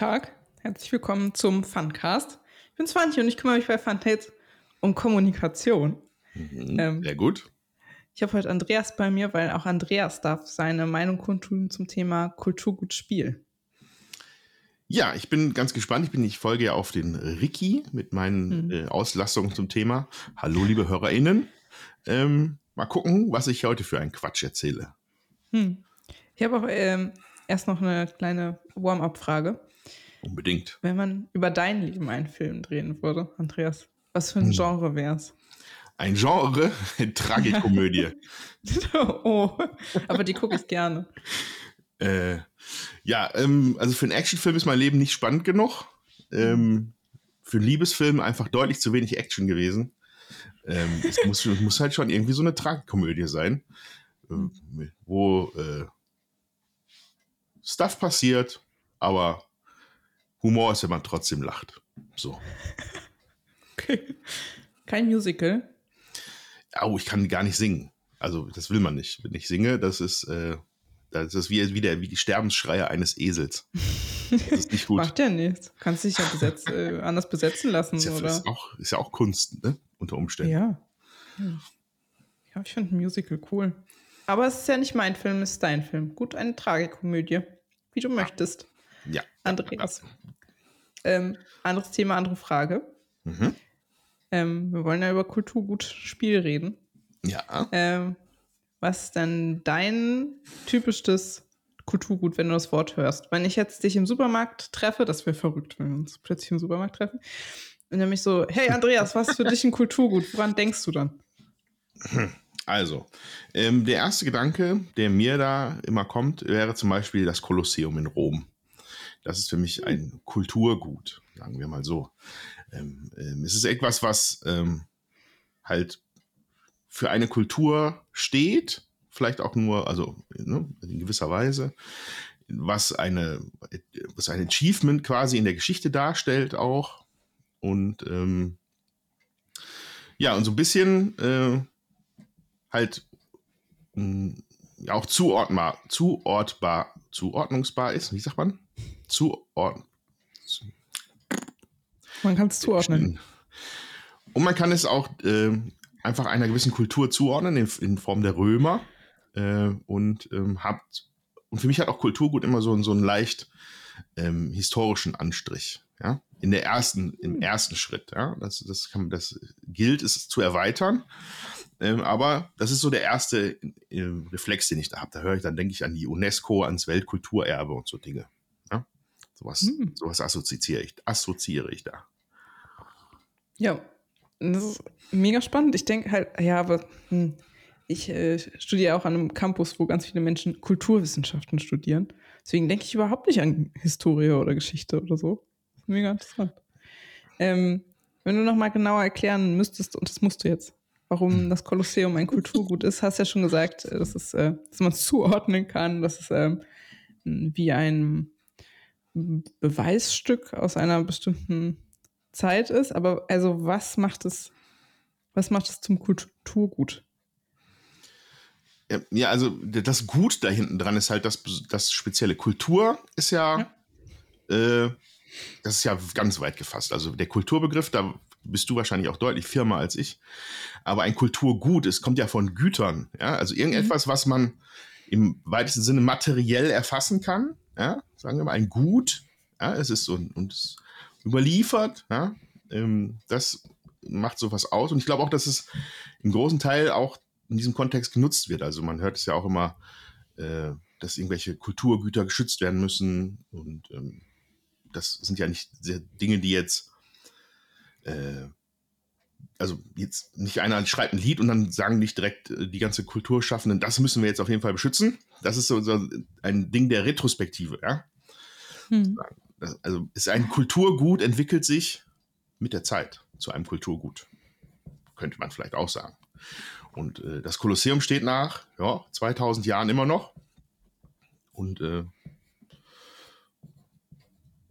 Tag, herzlich willkommen zum Funcast. Ich bin Swantje und ich kümmere mich bei Funtates um Kommunikation. Mhm, ähm, sehr gut. Ich habe heute Andreas bei mir, weil auch Andreas darf seine Meinung kundtun zum Thema Kulturgut Spiel. Ja, ich bin ganz gespannt. Ich bin, ich folge ja auf den Ricky mit meinen mhm. äh, Auslassungen zum Thema. Hallo, liebe HörerInnen. Ähm, mal gucken, was ich heute für einen Quatsch erzähle. Hm. Ich habe auch ähm, erst noch eine kleine Warm-up-Frage. Unbedingt. Wenn man über dein Leben einen Film drehen würde, Andreas, was für ein hm. Genre wäre es? Ein Genre? Tragikomödie. oh, aber die gucke ich gerne. Äh, ja, ähm, also für einen Actionfilm ist mein Leben nicht spannend genug. Ähm, für einen Liebesfilm einfach deutlich zu wenig Action gewesen. Ähm, es muss, muss, halt schon irgendwie so eine Tragkomödie sein, äh, wo äh, Stuff passiert, aber Humor ist, wenn man trotzdem lacht. So. Okay. Kein Musical? Oh, ich kann gar nicht singen. Also, das will man nicht. Wenn ich singe, das ist, äh, das ist wie, wie, der, wie die Sterbensschreie eines Esels. Das ist nicht gut. Macht ja nichts. Kannst dich ja besetz, äh, anders besetzen lassen, ist ja, oder? Ist, auch, ist ja auch Kunst, ne? Unter Umständen. Ja. Ja, ich finde ein Musical cool. Aber es ist ja nicht mein Film, es ist dein Film. Gut, eine Tragikomödie. Wie du möchtest. Ja. Andreas. Ähm, anderes Thema, andere Frage. Mhm. Ähm, wir wollen ja über Kulturgut Spiel reden. Ja. Ähm, was ist denn dein typisches Kulturgut, wenn du das Wort hörst? Wenn ich jetzt dich im Supermarkt treffe, das wäre verrückt, wenn wir uns plötzlich im Supermarkt treffen, und nämlich so, hey Andreas, was ist für dich ein Kulturgut? Woran denkst du dann? Also, ähm, der erste Gedanke, der mir da immer kommt, wäre zum Beispiel das Kolosseum in Rom. Das ist für mich ein Kulturgut, sagen wir mal so. Ähm, ähm, es ist etwas, was ähm, halt für eine Kultur steht, vielleicht auch nur, also ne, in gewisser Weise, was eine, was ein Achievement quasi in der Geschichte darstellt auch. Und ähm, ja, und so ein bisschen äh, halt mh, ja, auch zuordnbar, zuortbar, zuordnungsbar ist. Wie sagt man? Zuordnen. Man kann es zuordnen. Und man kann es auch äh, einfach einer gewissen Kultur zuordnen, in, in Form der Römer. Äh, und ähm, hat, und für mich hat auch Kulturgut immer so, so einen leicht ähm, historischen Anstrich. Ja? In der ersten, im ersten Schritt. Ja? Das, das, kann, das gilt es zu erweitern. Ähm, aber das ist so der erste äh, Reflex, den ich da habe. Da höre ich, dann denke ich an die UNESCO, ans Weltkulturerbe und so Dinge. Sowas, hm. sowas assoziiere ich, assoziiere ich da. Ja, das ist mega spannend. Ich denke halt, ja, aber hm, ich äh, studiere auch an einem Campus, wo ganz viele Menschen Kulturwissenschaften studieren. Deswegen denke ich überhaupt nicht an Historie oder Geschichte oder so. Mega interessant. Ähm, wenn du noch mal genauer erklären müsstest, und das musst du jetzt, warum das Kolosseum ein Kulturgut ist. Hast ja schon gesagt, äh, dass, es, äh, dass man es zuordnen kann, dass es ähm, wie ein Beweisstück aus einer bestimmten Zeit ist. Aber also was macht es, was macht es zum Kulturgut? Ja, also das Gut da hinten dran ist halt das, das spezielle. Kultur ist ja, ja. Äh, das ist ja ganz weit gefasst. Also der Kulturbegriff, da bist du wahrscheinlich auch deutlich firmer als ich. Aber ein Kulturgut, es kommt ja von Gütern, ja, also irgendetwas, mhm. was man im weitesten Sinne materiell erfassen kann, ja, sagen wir mal ein Gut, ja, es ist so und es überliefert, ja, ähm, das macht sowas aus und ich glaube auch, dass es im großen Teil auch in diesem Kontext genutzt wird. Also man hört es ja auch immer, äh, dass irgendwelche Kulturgüter geschützt werden müssen und ähm, das sind ja nicht Dinge, die jetzt äh, also jetzt nicht einer schreibt ein Lied und dann sagen nicht direkt äh, die ganze Kulturschaffenden, das müssen wir jetzt auf jeden Fall beschützen. Das ist so, so ein Ding der Retrospektive, ja. Hm. Also ist ein Kulturgut entwickelt sich mit der Zeit zu einem Kulturgut. Könnte man vielleicht auch sagen. Und äh, das Kolosseum steht nach ja, 2000 Jahren immer noch. Und äh,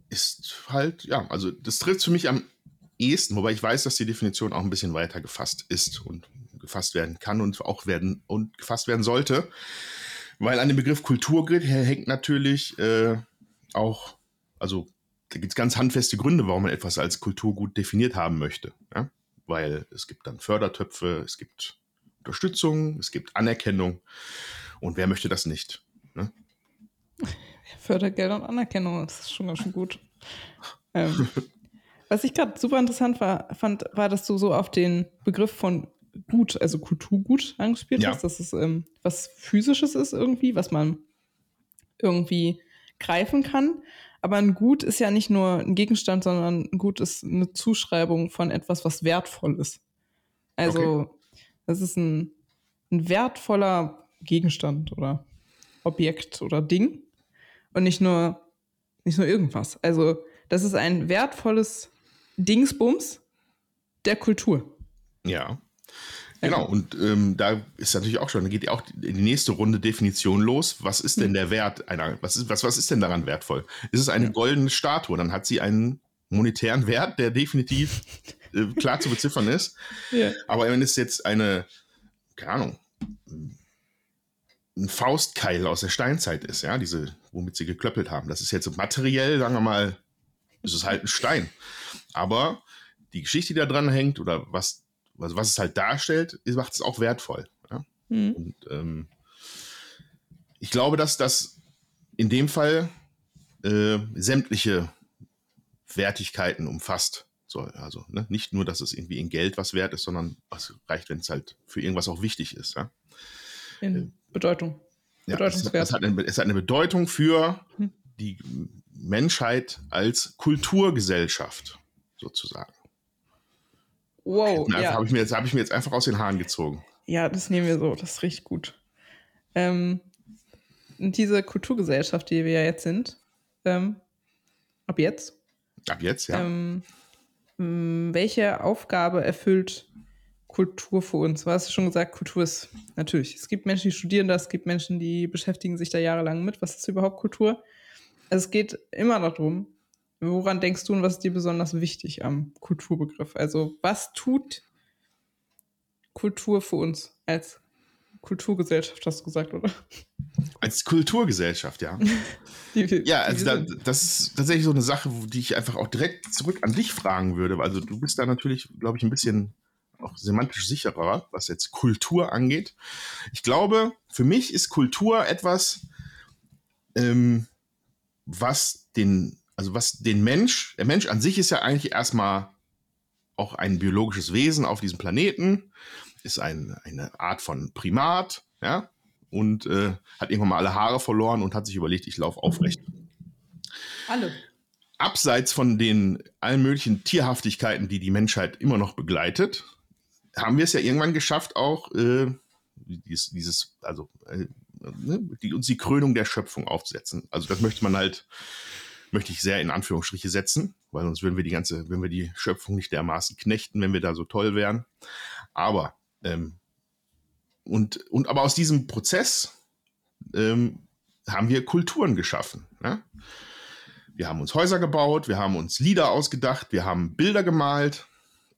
ist halt, ja, also das trifft für mich am ehesten, wobei ich weiß, dass die Definition auch ein bisschen weiter gefasst ist und gefasst werden kann und auch werden und gefasst werden sollte. Weil an dem Begriff Kulturgrid hängt natürlich äh, auch, also da gibt es ganz handfeste Gründe, warum man etwas als Kulturgut definiert haben möchte. Ja? Weil es gibt dann Fördertöpfe, es gibt Unterstützung, es gibt Anerkennung. Und wer möchte das nicht? Ne? Fördergelder und Anerkennung, das ist schon ganz schön gut. Ähm, was ich gerade super interessant war, fand, war, dass du so auf den Begriff von Gut, also Kulturgut angespielt ja. hast, dass es ähm, was Physisches ist irgendwie, was man irgendwie greifen kann. Aber ein Gut ist ja nicht nur ein Gegenstand, sondern ein Gut ist eine Zuschreibung von etwas, was wertvoll ist. Also, okay. das ist ein, ein wertvoller Gegenstand oder Objekt oder Ding und nicht nur, nicht nur irgendwas. Also, das ist ein wertvolles Dingsbums der Kultur. Ja. Genau, und ähm, da ist natürlich auch schon, da geht ja auch die nächste Runde Definition los. Was ist denn hm. der Wert einer, was ist, was, was ist denn daran wertvoll? Ist es eine goldene Statue, dann hat sie einen monetären Wert, der definitiv äh, klar zu beziffern ist. Ja. Aber wenn es jetzt eine, keine Ahnung, ein Faustkeil aus der Steinzeit ist, ja, diese, womit sie geklöppelt haben, das ist jetzt materiell, sagen wir mal, ist es halt ein Stein. Aber die Geschichte, die da dran hängt oder was also was es halt darstellt, macht es auch wertvoll. Ja? Mhm. Und ähm, ich glaube, dass das in dem Fall äh, sämtliche Wertigkeiten umfasst. So, also ne? nicht nur, dass es irgendwie in Geld was wert ist, sondern es reicht, wenn es halt für irgendwas auch wichtig ist. Ja? In äh, Bedeutung. Ja, es, es, hat eine, es hat eine Bedeutung für hm. die Menschheit als Kulturgesellschaft sozusagen. Wow. Ja. Habe ich, mir jetzt, hab ich mir jetzt einfach aus den Haaren gezogen. Ja, das nehmen wir so. Das ist richtig gut. Ähm, diese Kulturgesellschaft, die wir ja jetzt sind, ähm, ab jetzt. Ab jetzt, ja. Ähm, welche Aufgabe erfüllt Kultur für uns? Du hast schon gesagt, Kultur ist natürlich. Es gibt Menschen, die studieren das, es gibt Menschen, die beschäftigen sich da jahrelang mit. Was ist überhaupt Kultur? Also es geht immer darum, Woran denkst du und was ist dir besonders wichtig am Kulturbegriff? Also, was tut Kultur für uns als Kulturgesellschaft, hast du gesagt, oder? Als Kulturgesellschaft, ja. die, ja, also da, das ist tatsächlich so eine Sache, die ich einfach auch direkt zurück an dich fragen würde. Also du bist da natürlich, glaube ich, ein bisschen auch semantisch sicherer, was jetzt Kultur angeht. Ich glaube, für mich ist Kultur etwas, ähm, was den also was den Mensch, der Mensch an sich ist ja eigentlich erstmal auch ein biologisches Wesen auf diesem Planeten, ist ein, eine Art von Primat, ja, und äh, hat irgendwann mal alle Haare verloren und hat sich überlegt, ich laufe aufrecht. Alle. Abseits von den allen möglichen Tierhaftigkeiten, die die Menschheit immer noch begleitet, haben wir es ja irgendwann geschafft, auch äh, dieses, dieses, also äh, ne, die, uns die Krönung der Schöpfung aufzusetzen. Also das möchte man halt möchte ich sehr in Anführungsstriche setzen, weil sonst würden wir die ganze, wenn wir die Schöpfung nicht dermaßen knechten, wenn wir da so toll wären. Aber ähm, und, und aber aus diesem Prozess ähm, haben wir Kulturen geschaffen. Ne? Wir haben uns Häuser gebaut, wir haben uns Lieder ausgedacht, wir haben Bilder gemalt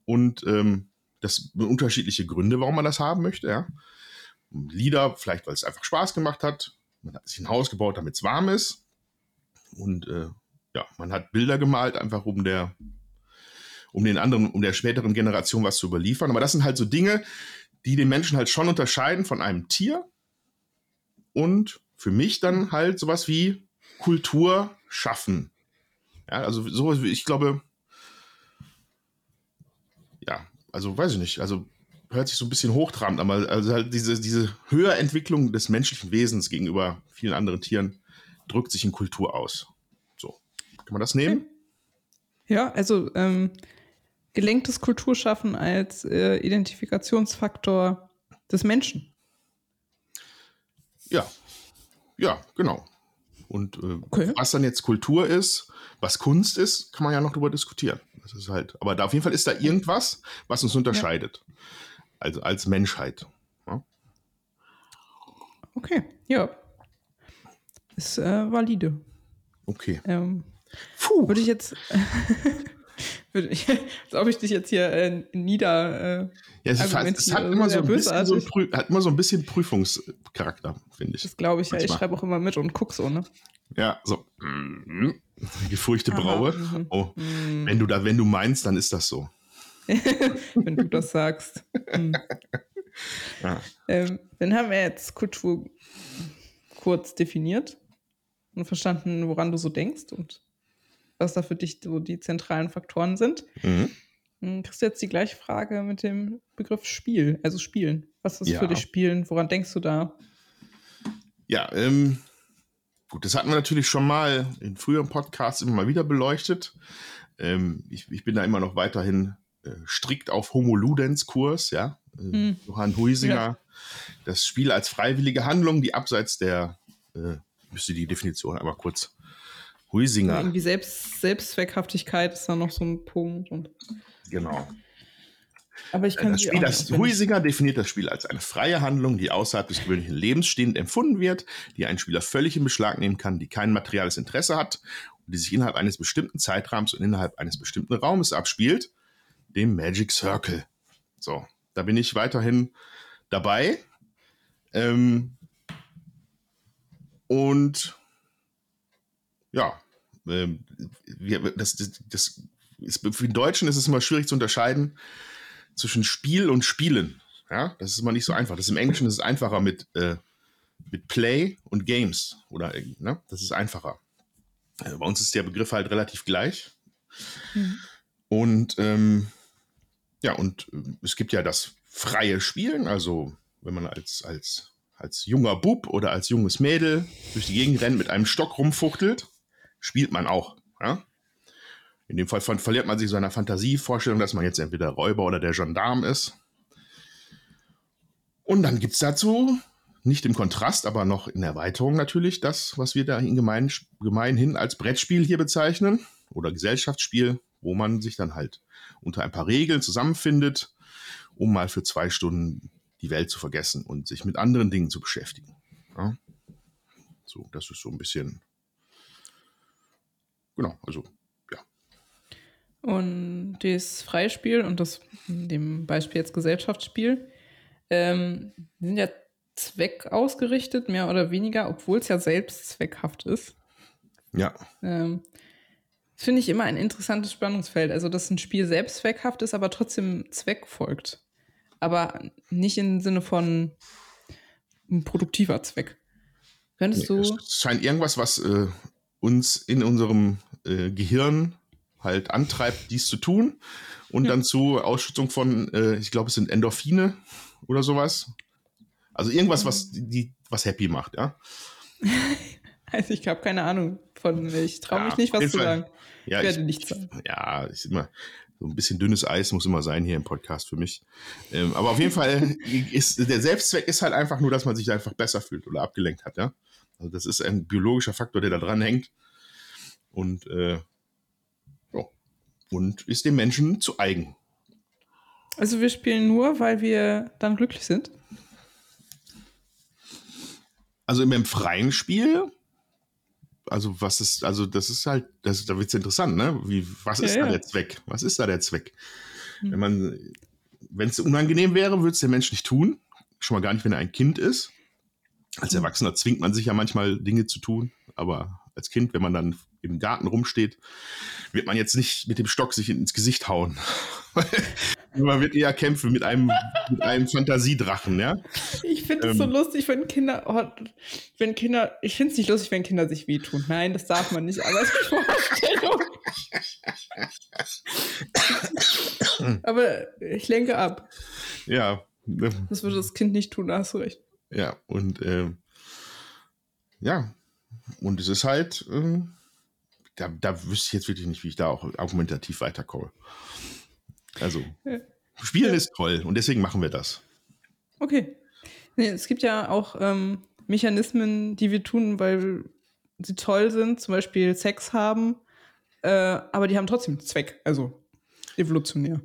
und ähm, das sind unterschiedliche Gründe, warum man das haben möchte. Ja? Lieder, vielleicht weil es einfach Spaß gemacht hat. Man hat sich ein Haus gebaut, damit es warm ist. Und äh, ja, man hat Bilder gemalt, einfach um der, um den anderen, um der späteren Generation was zu überliefern. Aber das sind halt so Dinge, die den Menschen halt schon unterscheiden von einem Tier und für mich dann halt sowas wie Kultur schaffen. Ja, also sowas wie, ich glaube, ja, also weiß ich nicht, also hört sich so ein bisschen hochtrabend, aber also halt diese, diese Höherentwicklung des menschlichen Wesens gegenüber vielen anderen Tieren drückt sich in Kultur aus. Kann man das nehmen? Ja, also ähm, gelenktes Kulturschaffen als äh, Identifikationsfaktor des Menschen. Ja, ja, genau. Und äh, okay. was dann jetzt Kultur ist, was Kunst ist, kann man ja noch darüber diskutieren. Das ist halt, aber da auf jeden Fall ist da irgendwas, was uns unterscheidet. Ja. Also als Menschheit. Ja? Okay, ja. Ist äh, valide. Okay. Ähm, Puh. Würde ich jetzt. würde ich, als ob ich dich jetzt hier äh, nieder. Äh, ja, es, es hat, immer so ein bisschen so ein hat immer so ein bisschen Prüfungscharakter, finde ich. Das glaube ich, ja. Ich schreibe auch immer mit und gucke so, ne? Ja, so. Mhm. gefurchte Braue. mhm. Oh, Hm. wenn du da, wenn du meinst, dann ist das so. wenn du das sagst. Hm. Ja. Ähm, dann haben wir jetzt Kultur kurz definiert und verstanden, woran du so denkst und was da für dich so die zentralen Faktoren sind. Mhm. Hm, Kriegst du jetzt die gleiche Frage mit dem Begriff Spiel, also Spielen. Was ist Ja. für dich Spielen? Woran denkst du da? Ja, ähm, gut, das hatten wir natürlich schon mal in früheren Podcasts immer mal wieder beleuchtet. Ähm, ich, ich bin da immer noch weiterhin äh, strikt auf Homo Ludens Kurs, ja. Äh, Hm. Johann Huisinger, Ja. das Spiel als freiwillige Handlung, die abseits der, äh, müsste die Definition einmal kurz. Huisinger, Irgendwie Selbst, Selbstzweckhaftigkeit ist da noch so ein Punkt. Genau. aber ich kann Das Spiel, das. Huisinger definiert das Spiel als eine freie Handlung, die außerhalb des gewöhnlichen Lebens stehend empfunden wird, die einen Spieler völlig in Beschlag nehmen kann, die kein materiales Interesse hat und die sich innerhalb eines bestimmten Zeitrahmens und innerhalb eines bestimmten Raumes abspielt, dem Magic Circle. So, da bin ich weiterhin dabei. Ähm, und ja, ähm, wir, das, das, das ist, für den Deutschen ist es immer schwierig zu unterscheiden zwischen Spiel und Spielen. Ja, das ist immer nicht so einfach. Das ist im Englischen ist es einfacher mit, äh, mit Play und Games. Oder, ne? Das ist einfacher. Äh, bei uns ist der Begriff halt relativ gleich. Mhm. Und ähm, ja, und äh, es gibt ja das freie Spielen, also wenn man als, als, als junger Bub oder als junges Mädel durch die Gegend rennt mit einem Stock rumfuchtelt, spielt man auch. Ja? In dem Fall ver verliert man sich so einer Fantasievorstellung, dass man jetzt entweder Räuber oder der Gendarm ist. Und dann gibt es dazu, nicht im Kontrast, aber noch in Erweiterung natürlich, das, was wir da in gemein, gemeinhin als Brettspiel hier bezeichnen oder Gesellschaftsspiel, wo man sich dann halt unter ein paar Regeln zusammenfindet, um mal für zwei Stunden die Welt zu vergessen und sich mit anderen Dingen zu beschäftigen. Ja? So, das ist so ein bisschen. Genau, also Und das Freispiel und das in dem Beispiel jetzt Gesellschaftsspiel ähm, sind ja zweckausgerichtet, mehr oder weniger, obwohl es ja selbstzweckhaft ist. ja, Ähm, Finde ich immer ein interessantes Spannungsfeld. Also, dass ein Spiel selbstzweckhaft ist, aber trotzdem Zweck folgt. Aber nicht im Sinne von ein produktiver Zweck. Könntest du. Es scheint irgendwas, was äh, uns in unserem äh, Gehirn halt antreibt, dies zu tun. Und Ja. dann zu Ausschüttung von, äh, ich glaube, es sind Endorphine oder sowas. Also irgendwas, was die, was happy macht, ja. Also, ich habe keine Ahnung von. Ich traue Ja, mich nicht, was zu sagen. Ja, ich werde ich, nichts sagen. ja, ist immer so ein bisschen dünnes Eis muss immer sein hier im Podcast für mich. Ähm, aber auf jeden Fall ist der Selbstzweck ist halt einfach nur, dass man sich einfach besser fühlt oder abgelenkt hat, ja. Also das ist ein biologischer Faktor, der da dran hängt und äh, ja, und ist dem Menschen zu eigen. Also, wir spielen nur, weil wir dann glücklich sind. Also im freien Spiel, also was ist, also das ist halt, das, da wird es interessant, ne? Wie, was ist Ja, da der Zweck? Was ist da der Zweck? Hm. Wenn man, wenn es unangenehm wäre, würde es der Mensch nicht tun. Schon mal gar nicht, wenn er ein Kind ist. Als Hm. Erwachsener zwingt man sich ja manchmal Dinge zu tun, aber als Kind, wenn man dann im Garten rumsteht, wird man jetzt nicht mit dem Stock sich ins Gesicht hauen. man wird eher kämpfen mit einem, mit einem Fantasiedrachen, ja? Ich finde es so Ähm. lustig, wenn Kinder, oh, wenn Kinder, ich finde es nicht lustig, wenn Kinder sich wehtun. Nein, das darf man nicht, aber es ist Vorstellung. aber ich lenke ab. Ja. Das würde das Kind nicht tun, da hast du recht. Ja, und ähm, ja, und es ist halt, ähm, da, da wüsste ich jetzt wirklich nicht, wie ich da auch argumentativ weiterkomme. Also. Spielen ist toll und deswegen machen wir das. Okay. Nee, es gibt ja auch ähm, Mechanismen, die wir tun, weil sie toll sind, zum Beispiel Sex haben, äh, aber die haben trotzdem Zweck, also evolutionär.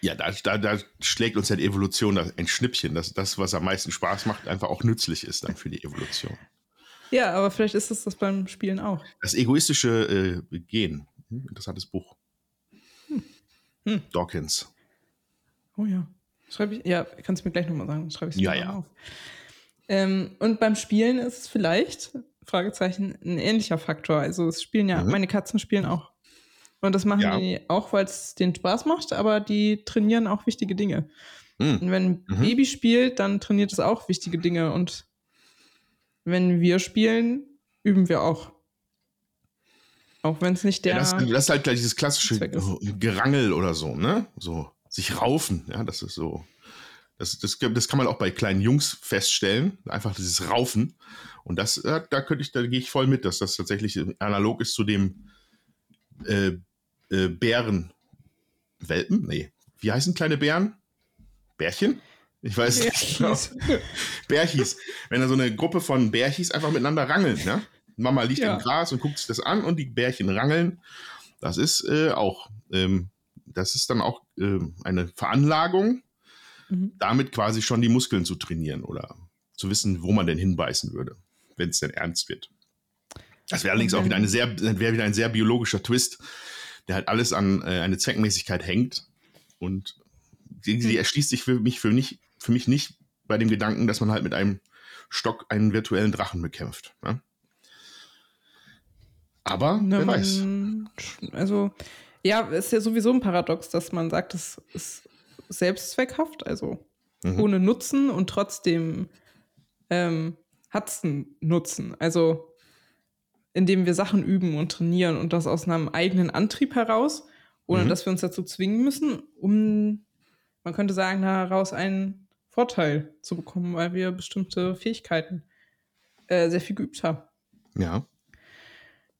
Ja, da, da, da schlägt uns ja die Evolution ein Schnippchen, dass das, was am meisten Spaß macht, einfach auch nützlich ist dann für die Evolution. Ja, aber vielleicht ist es das beim Spielen auch. Das egoistische äh, Gen, hm, interessantes Buch. Hm. Dawkins. Oh ja. Schreibe ich, ja, kannst du mir gleich nochmal sagen, schreibe ich Ja, mal ja. auf. Ähm, und beim Spielen ist es vielleicht, Fragezeichen, ein ähnlicher Faktor. Also es spielen ja, mhm. meine Katzen spielen auch. Und das machen ja. die auch, weil es denen Spaß macht, aber die trainieren auch wichtige Dinge. Mhm. Und wenn ein mhm. Baby spielt, dann trainiert es auch wichtige Dinge. Und wenn wir spielen, üben wir auch. Auch wenn es nicht der. Ja, das, das, ist halt gleich dieses klassische Gerangel oder so, ne? So sich raufen, ja, das ist so. Das, das, das kann man auch bei kleinen Jungs feststellen. Einfach dieses Raufen. Und das, da könnte ich, da gehe ich voll mit, dass das tatsächlich analog ist zu dem äh, äh, Bärenwelpen. Nee. Wie heißen kleine Bären? Bärchen? Ich weiß nicht. Genau. Bärchis. Wenn da so eine Gruppe von Bärchis einfach miteinander rangeln, ne? Mama liegt ja. im Gras und guckt sich das an und die Bärchen rangeln. Das ist äh, auch, ähm, das ist dann auch äh, eine Veranlagung, mhm. damit quasi schon die Muskeln zu trainieren oder zu wissen, wo man denn hinbeißen würde, wenn es denn ernst wird. Das wäre allerdings auch wieder eine sehr, wäre wieder ein sehr biologischer Twist, der halt alles an äh, eine Zweckmäßigkeit hängt und die, die hm. erschließt sich für mich, für, nicht, für mich nicht bei dem Gedanken, dass man halt mit einem Stock einen virtuellen Drachen bekämpft. Ne? Aber wer weiß. Also, ja, ist ja sowieso ein Paradox, dass man sagt, es ist selbstzweckhaft, also mhm. ohne Nutzen und trotzdem ähm, hat es einen Nutzen. Also, indem wir Sachen üben und trainieren und das aus einem eigenen Antrieb heraus, ohne mhm. dass wir uns dazu zwingen müssen, um, man könnte sagen, daraus einen Vorteil zu bekommen, weil wir bestimmte Fähigkeiten äh, sehr viel geübt haben. Ja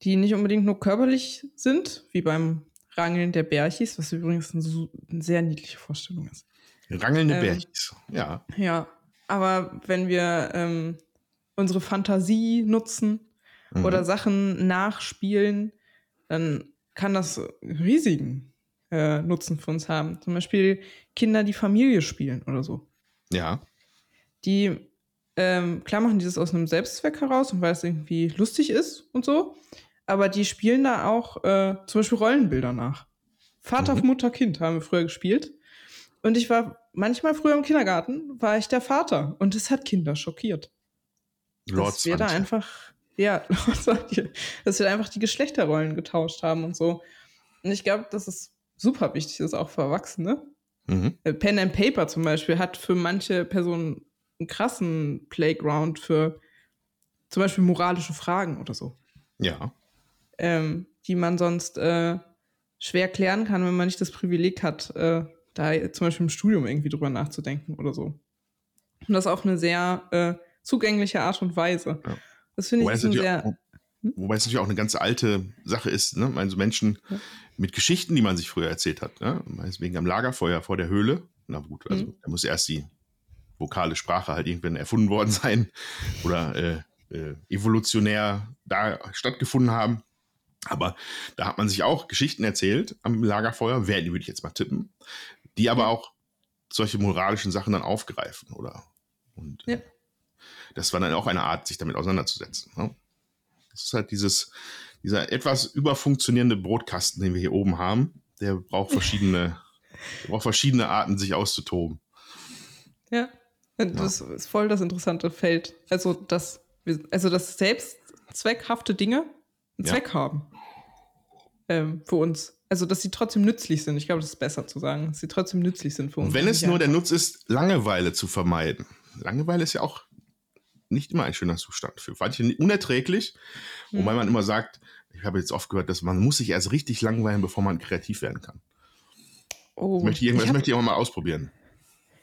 die nicht unbedingt nur körperlich sind, wie beim Rangeln der Bärchis, was übrigens eine, eine sehr niedliche Vorstellung ist. Rangelnde ähm, Bärchis, ja. Ja, aber wenn wir ähm, unsere Fantasie nutzen mhm. oder Sachen nachspielen, dann kann das riesigen äh, Nutzen für uns haben. Zum Beispiel Kinder, die Familie spielen oder so. Ja. Die, ähm, klar machen dieses aus einem Selbstzweck heraus und weil es irgendwie lustig ist und so aber die spielen da auch äh, zum Beispiel Rollenbilder nach. Vater, mhm. Mutter, Kind haben wir früher gespielt. Und ich war manchmal früher im Kindergarten, war ich der Vater. Und es hat Kinder schockiert. Lord dass wir da einfach, ja, dass wir da einfach die Geschlechterrollen getauscht haben und so. Und ich glaube, dass es super wichtig ist, auch für Erwachsene. Mhm. Äh, Pen and Paper zum Beispiel hat für manche Personen einen krassen Playground für zum Beispiel moralische Fragen oder so. Ja ähm, die man sonst äh, schwer klären kann, wenn man nicht das Privileg hat, äh, da zum Beispiel im Studium irgendwie drüber nachzudenken oder so. Und das auf eine sehr äh, zugängliche Art und Weise. Ja. Das finde ich sehr. Hm? Wobei es natürlich auch eine ganz alte Sache ist, ne? Also Menschen ja. mit Geschichten, die man sich früher erzählt hat, ne? Deswegen am Lagerfeuer vor der Höhle. Na gut, also mhm. da muss erst die vokale Sprache halt irgendwann erfunden worden sein oder äh, äh, evolutionär da stattgefunden haben. Aber da hat man sich auch Geschichten erzählt am Lagerfeuer, wer, die würde ich jetzt mal tippen, die aber auch solche moralischen Sachen dann aufgreifen, oder? Und ja. das war dann auch eine Art, sich damit auseinanderzusetzen. Ne? Das ist halt dieses, dieser etwas überfunktionierende Brotkasten, den wir hier oben haben, der braucht verschiedene, der braucht verschiedene Arten, sich auszutoben. Ja, das ja. ist voll das interessante Feld. Also, dass, also, dass selbstzweckhafte Dinge einen ja. Zweck haben ähm, für uns. Also, dass sie trotzdem nützlich sind. Ich glaube, das ist besser zu sagen, dass sie trotzdem nützlich sind für uns. Wenn es nur der Nutz ist, Langeweile zu vermeiden. Langeweile ist ja auch nicht immer ein schöner Zustand. Für manche unerträglich, hm. wobei man immer sagt, ich habe jetzt oft gehört, dass man muss sich erst richtig langweilen, bevor man kreativ werden kann. Oh, das möchte ich, hab, möchte ich auch mal ausprobieren.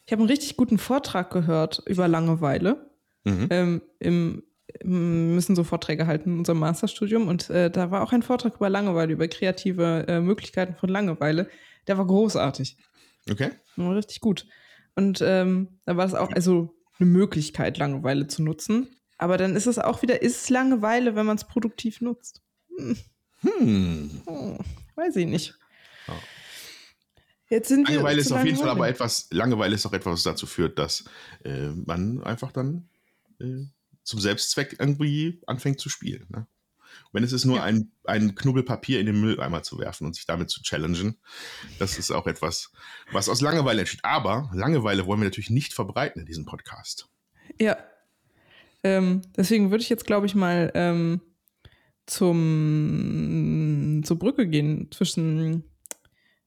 Ich habe einen richtig guten Vortrag gehört über Langeweile mhm. ähm, im müssen so Vorträge halten in unserem Masterstudium und äh, da war auch ein Vortrag über Langeweile, über kreative äh, Möglichkeiten von Langeweile. Der war großartig. Okay. War richtig gut. Und ähm, da war es auch also eine Möglichkeit, Langeweile zu nutzen. Aber dann ist es auch wieder, ist es Langeweile, wenn man es produktiv nutzt? Hm. Hm. Oh, weiß ich nicht. Oh. Jetzt sind Langeweile ist auf jeden Fall aber etwas, Langeweile ist auch etwas, was dazu führt, dass äh, man einfach dann äh, zum Selbstzweck irgendwie anfängt zu spielen. Ne? Wenn es ist nur ja. ein, ein Knubbel Papier in den Mülleimer zu werfen und sich damit zu challengen, das ist auch etwas, was aus Langeweile entsteht. Aber Langeweile wollen wir natürlich nicht verbreiten in diesem Podcast. Ja. Ähm, deswegen würde ich jetzt, glaube ich, mal ähm, zum, zur Brücke gehen zwischen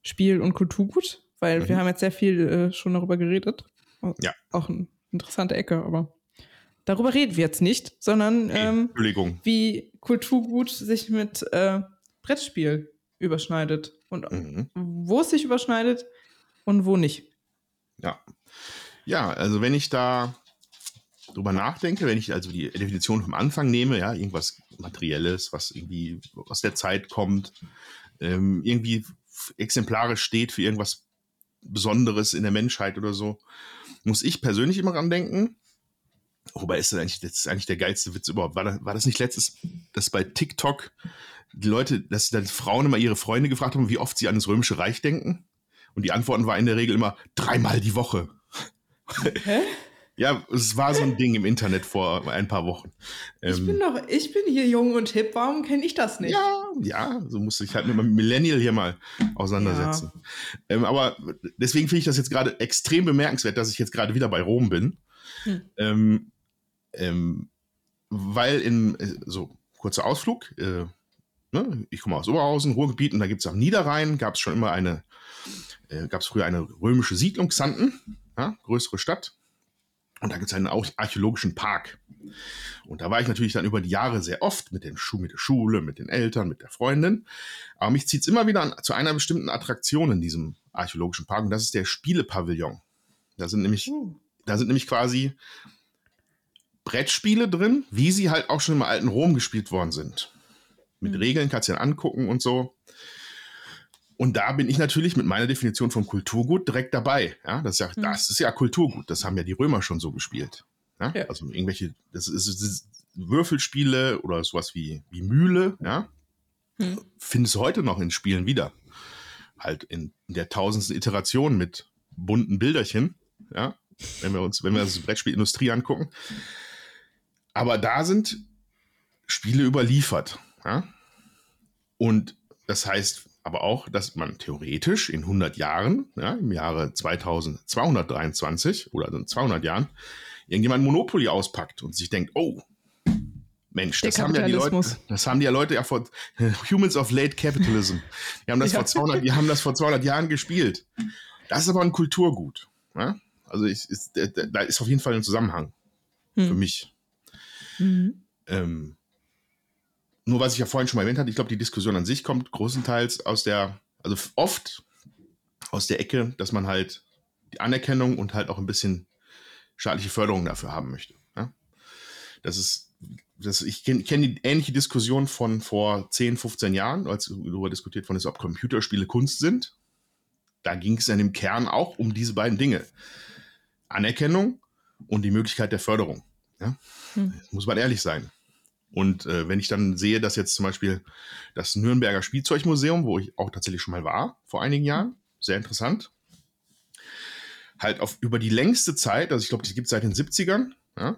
Spiel und Kulturgut, weil mhm. wir haben jetzt sehr viel äh, schon darüber geredet. Ja. Auch eine interessante Ecke, aber darüber reden wir jetzt nicht, sondern ähm, wie Kulturgut sich mit äh, Brettspiel überschneidet und mhm. wo es sich überschneidet und wo nicht. Ja. Ja, also wenn ich da drüber nachdenke, wenn ich also die Definition vom Anfang nehme, ja, irgendwas Materielles, was irgendwie aus der Zeit kommt, ähm, irgendwie exemplarisch steht für irgendwas Besonderes in der Menschheit oder so, muss ich persönlich immer dran denken. Wobei ist das eigentlich, das ist eigentlich der geilste Witz überhaupt. War das, war das nicht letztes, dass bei TikTok die Leute, dass dann Frauen immer ihre Freunde gefragt haben, wie oft sie an das Römische Reich denken? Und die Antworten war in der Regel immer dreimal die Woche. Hä? Ja, es war so ein Ding im Internet vor ein paar Wochen. Ähm, ich bin doch, ich bin hier jung und hip, warum kenne ich das nicht? Ja, ja, so musste ich halt mit einem Millennial hier mal auseinandersetzen. Ja. Ähm, aber deswegen finde ich das jetzt gerade extrem bemerkenswert, dass ich jetzt gerade wieder bei Rom bin. Hm. Ähm, ähm weil in, äh, so, kurzer Ausflug, äh, ne, ich komme aus Oberhausen, Ruhrgebiet, und da gibt es am Niederrhein, gab es schon immer eine, äh, gab es früher eine römische Siedlung, Xanten, ja, größere Stadt, und da gibt es einen archäologischen Park. Und da war ich natürlich dann über die Jahre sehr oft mit, den Schu mit der Schule, mit den Eltern, mit der Freundin. Aber mich zieht es immer wieder an, zu einer bestimmten Attraktion in diesem archäologischen Park. Und das ist der Spielepavillon. Da sind nämlich, uh. Da sind nämlich quasi Brettspiele drin, wie sie halt auch schon im alten Rom gespielt worden sind. Mit mhm. Regeln kannst du dann angucken und so. Und da bin ich natürlich mit meiner Definition von Kulturgut direkt dabei. Ja, das ist ja, mhm. das ist ja Kulturgut. Das haben ja die Römer schon so gespielt. Ja? ja. Also irgendwelche, das ist, das ist Würfelspiele oder sowas wie, wie Mühle, ja. Mhm. Findest du heute noch in Spielen wieder. Halt in, in der tausendsten Iteration mit bunten Bilderchen, ja. Wenn wir uns, wenn wir das Brettspielindustrie angucken. Aber da sind Spiele überliefert, ja. Und das heißt, aber auch, dass man theoretisch in 100 Jahren, ja, im Jahre 2223 oder in 200 Jahren, irgendjemand Monopoly auspackt und sich denkt, oh, Mensch, das haben, ja die Leute, das haben die ja Leute ja vor Humans of Late Capitalism. Die haben das, ja. vor, 200, die haben das vor 200 Jahren gespielt. Das ist aber ein Kulturgut. Ja? Also ich, ist, da ist auf jeden Fall ein Zusammenhang hm. für mich. Mhm. Ähm, nur was ich ja vorhin schon mal erwähnt hatte, ich glaube, die Diskussion an sich kommt großenteils aus der, also oft aus der Ecke, dass man halt die Anerkennung und halt auch ein bisschen staatliche Förderung dafür haben möchte. Ja? Das ist, das, ich kenne kenn die ähnliche Diskussion von vor 10, 15 Jahren, als darüber diskutiert worden ist, ob Computerspiele Kunst sind. Da ging es dann im Kern auch um diese beiden Dinge. Anerkennung und die Möglichkeit der Förderung. Ja? Hm. Muss man ehrlich sein. Und äh, wenn ich dann sehe, dass jetzt zum Beispiel das Nürnberger Spielzeugmuseum, wo ich auch tatsächlich schon mal war, vor einigen Jahren, sehr interessant, halt auf über die längste Zeit, also ich glaube, die gibt es seit den 70ern, ja,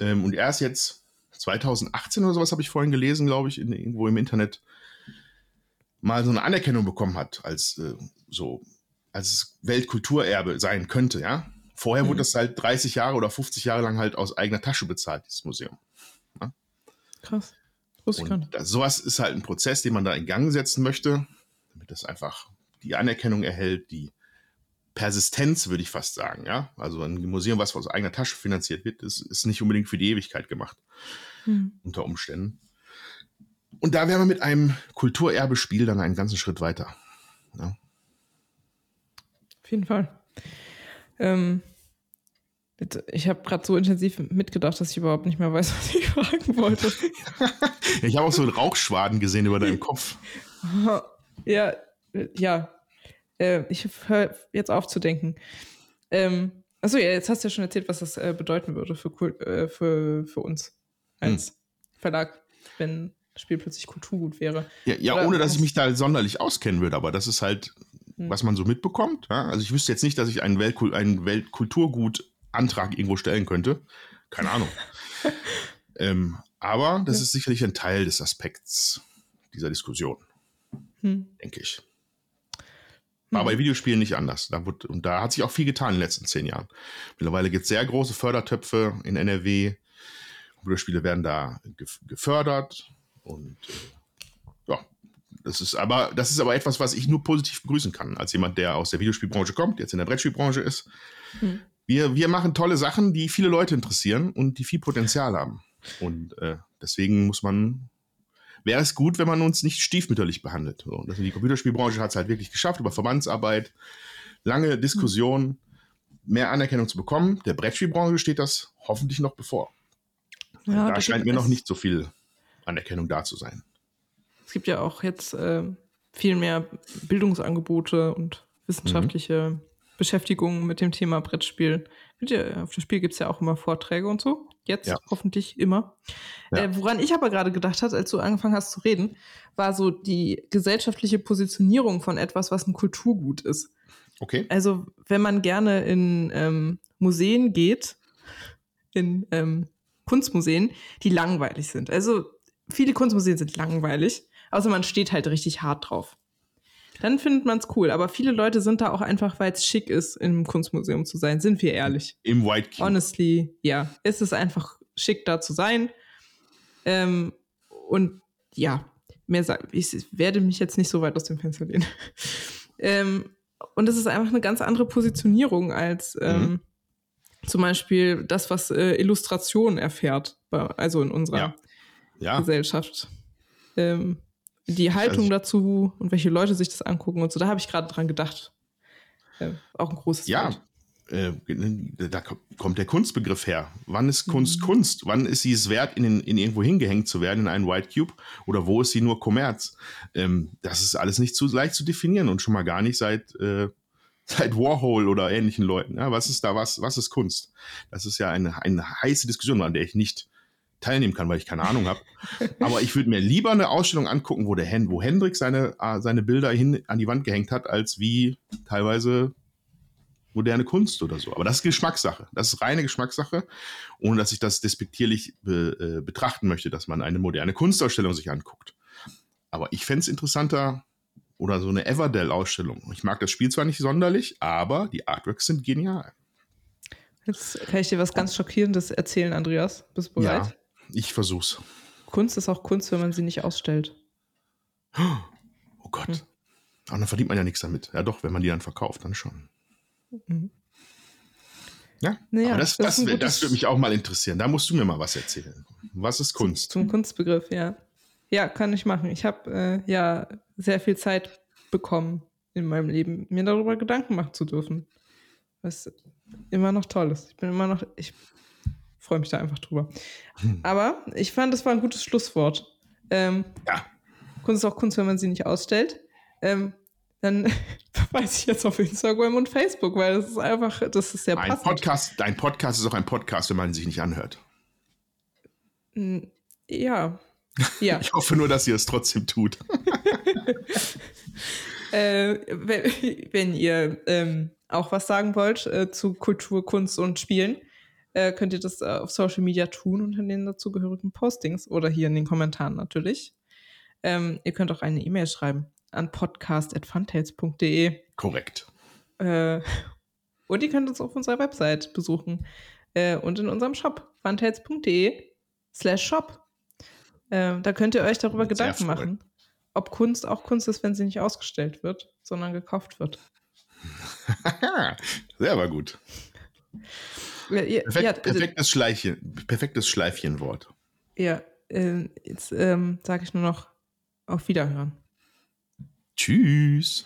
ähm, und erst jetzt 2018 oder sowas habe ich vorhin gelesen, glaube ich, in, irgendwo im Internet, mal so eine Anerkennung bekommen hat, als äh, so, als Weltkulturerbe sein könnte, ja. Vorher mhm. wurde das halt 30 Jahre oder 50 Jahre lang halt aus eigener Tasche bezahlt, dieses Museum. Krass. Und das, sowas ist halt ein Prozess, den man da in Gang setzen möchte, damit das einfach die Anerkennung erhält, die Persistenz, würde ich fast sagen. Ja? Also ein Museum, was aus eigener Tasche finanziert wird, ist, ist nicht unbedingt für die Ewigkeit gemacht. Hm. Unter Umständen. Und da wären wir mit einem Kulturerbespiel dann einen ganzen Schritt weiter. Ja? Auf jeden Fall. Ähm, ich habe gerade so intensiv mitgedacht, dass ich überhaupt nicht mehr weiß, was ich fragen wollte. ich habe auch so Rauchschwaden gesehen über deinem Kopf. Ja, ja. Äh, ich höre jetzt auf zu denken. Ähm, achso, ja, jetzt hast du ja schon erzählt, was das äh, bedeuten würde für, äh, für, für uns als hm. Verlag, wenn das Spiel plötzlich Kulturgut wäre. Ja, ja ohne dass ich mich da sonderlich auskennen würde, aber das ist halt, hm. was man so mitbekommt. Ja? Also ich wüsste jetzt nicht, dass ich ein, Weltkul ein Weltkulturgut Antrag irgendwo stellen könnte. Keine Ahnung. ähm, aber das ja. ist sicherlich ein Teil des Aspekts dieser Diskussion. Hm. Denke ich. War hm. bei Videospielen nicht anders. Da wird, und da hat sich auch viel getan in den letzten zehn Jahren. Mittlerweile gibt es sehr große Fördertöpfe in NRW, Computerspiele werden da gefördert und äh, ja, das ist aber, das ist aber etwas, was ich nur positiv begrüßen kann, als jemand, der aus der Videospielbranche kommt, jetzt in der Brettspielbranche ist. Hm. Wir, wir machen tolle Sachen, die viele Leute interessieren und die viel Potenzial haben. Und äh, deswegen muss man, wäre es gut, wenn man uns nicht stiefmütterlich behandelt. So, die Computerspielbranche hat es halt wirklich geschafft, über Verbandsarbeit, lange Diskussionen, mehr Anerkennung zu bekommen. Der Brettspielbranche steht das hoffentlich noch bevor. Ja, da scheint mir noch nicht so viel Anerkennung da zu sein. Es gibt ja auch jetzt äh, viel mehr Bildungsangebote und wissenschaftliche mhm. Beschäftigung mit dem Thema Brettspiel. Auf dem Spiel gibt es ja auch immer Vorträge und so. Jetzt ja. hoffentlich immer. Ja. Äh, woran ich aber gerade gedacht habe, als du angefangen hast zu reden, war so die gesellschaftliche Positionierung von etwas, was ein Kulturgut ist. Okay. Also, wenn man gerne in ähm, Museen geht, in ähm, Kunstmuseen, die langweilig sind. Also, viele Kunstmuseen sind langweilig, außer man steht halt richtig hart drauf dann findet man es cool. Aber viele Leute sind da auch einfach, weil es schick ist, im Kunstmuseum zu sein. Sind wir ehrlich? Im White Cube. Honestly, ja. Es ist einfach schick, da zu sein. Ähm, und ja, mehr sagen, ich werde mich jetzt nicht so weit aus dem Fenster lehnen. ähm, und es ist einfach eine ganz andere Positionierung als ähm, mhm. zum Beispiel das, was äh, Illustration erfährt, also in unserer ja. Ja. Gesellschaft. Ähm, die Haltung also, dazu und welche Leute sich das angucken und so, da habe ich gerade dran gedacht. Äh, auch ein großes Ja, äh, da kommt der Kunstbegriff her. Wann ist Kunst mhm. Kunst? Wann ist sie es wert, in, in irgendwo hingehängt zu werden, in einen White Cube? Oder wo ist sie nur Kommerz? Ähm, das ist alles nicht zu leicht zu definieren und schon mal gar nicht seit, äh, seit Warhol oder ähnlichen Leuten. Ja, was ist da was? Was ist Kunst? Das ist ja eine, eine heiße Diskussion, an der ich nicht teilnehmen kann, weil ich keine Ahnung habe. Aber ich würde mir lieber eine Ausstellung angucken, wo der Hen wo Hendrik seine, äh, seine Bilder hin an die Wand gehängt hat, als wie teilweise moderne Kunst oder so. Aber das ist Geschmackssache. Das ist reine Geschmackssache, ohne dass ich das despektierlich be, äh, betrachten möchte, dass man eine moderne Kunstausstellung sich anguckt. Aber ich fände es interessanter, oder so eine Everdell-Ausstellung. Ich mag das Spiel zwar nicht sonderlich, aber die Artworks sind genial. Jetzt kann ich dir was ganz Schockierendes erzählen, Andreas. Bist du bereit? Ja. Ich versuch's. Kunst ist auch Kunst, wenn man sie nicht ausstellt. Oh Gott. Hm. Aber dann verdient man ja nichts damit. Ja, doch, wenn man die dann verkauft, dann schon. Mhm. Ja, naja, aber das, das, das, das würde mich auch mal interessieren. Da musst du mir mal was erzählen. Was ist Kunst? Zum Kunstbegriff, ja. Ja, kann ich machen. Ich habe äh, ja sehr viel Zeit bekommen in meinem Leben, mir darüber Gedanken machen zu dürfen. Was immer noch toll ist. Ich bin immer noch, ich freue mich da einfach drüber. Hm. Aber ich fand, das war ein gutes Schlusswort. Ähm, ja. Kunst ist auch Kunst, wenn man sie nicht ausstellt. Ähm, dann weiß ich jetzt auf Instagram und Facebook, weil das ist einfach, das ist sehr ein passend. Podcast, Dein Podcast ist auch ein Podcast, wenn man ihn sich nicht anhört. Hm, ja. ja. ich hoffe nur, dass ihr es trotzdem tut. äh, wenn, wenn, ihr ähm, auch was sagen wollt äh, zu Kultur, Kunst und Spielen, äh, könnt ihr das äh, auf Social Media tun unter den dazugehörigen Postings oder hier in den Kommentaren natürlich. Ähm, ihr könnt auch eine E-Mail schreiben an podcast.funtails.de. Korrekt. Äh, und ihr könnt uns auf unserer Website besuchen äh, und in unserem Shop funtails.de slash shop. Äh, da könnt ihr euch darüber Gedanken machen, ob Kunst auch Kunst ist, wenn sie nicht ausgestellt wird, sondern gekauft wird. Sehr war gut. Perfekt, ja, perfektes, Schleifchen, perfektes Schleifchenwort. Ja, äh, jetzt ähm, sage ich nur noch auf Wiederhören. Tschüss.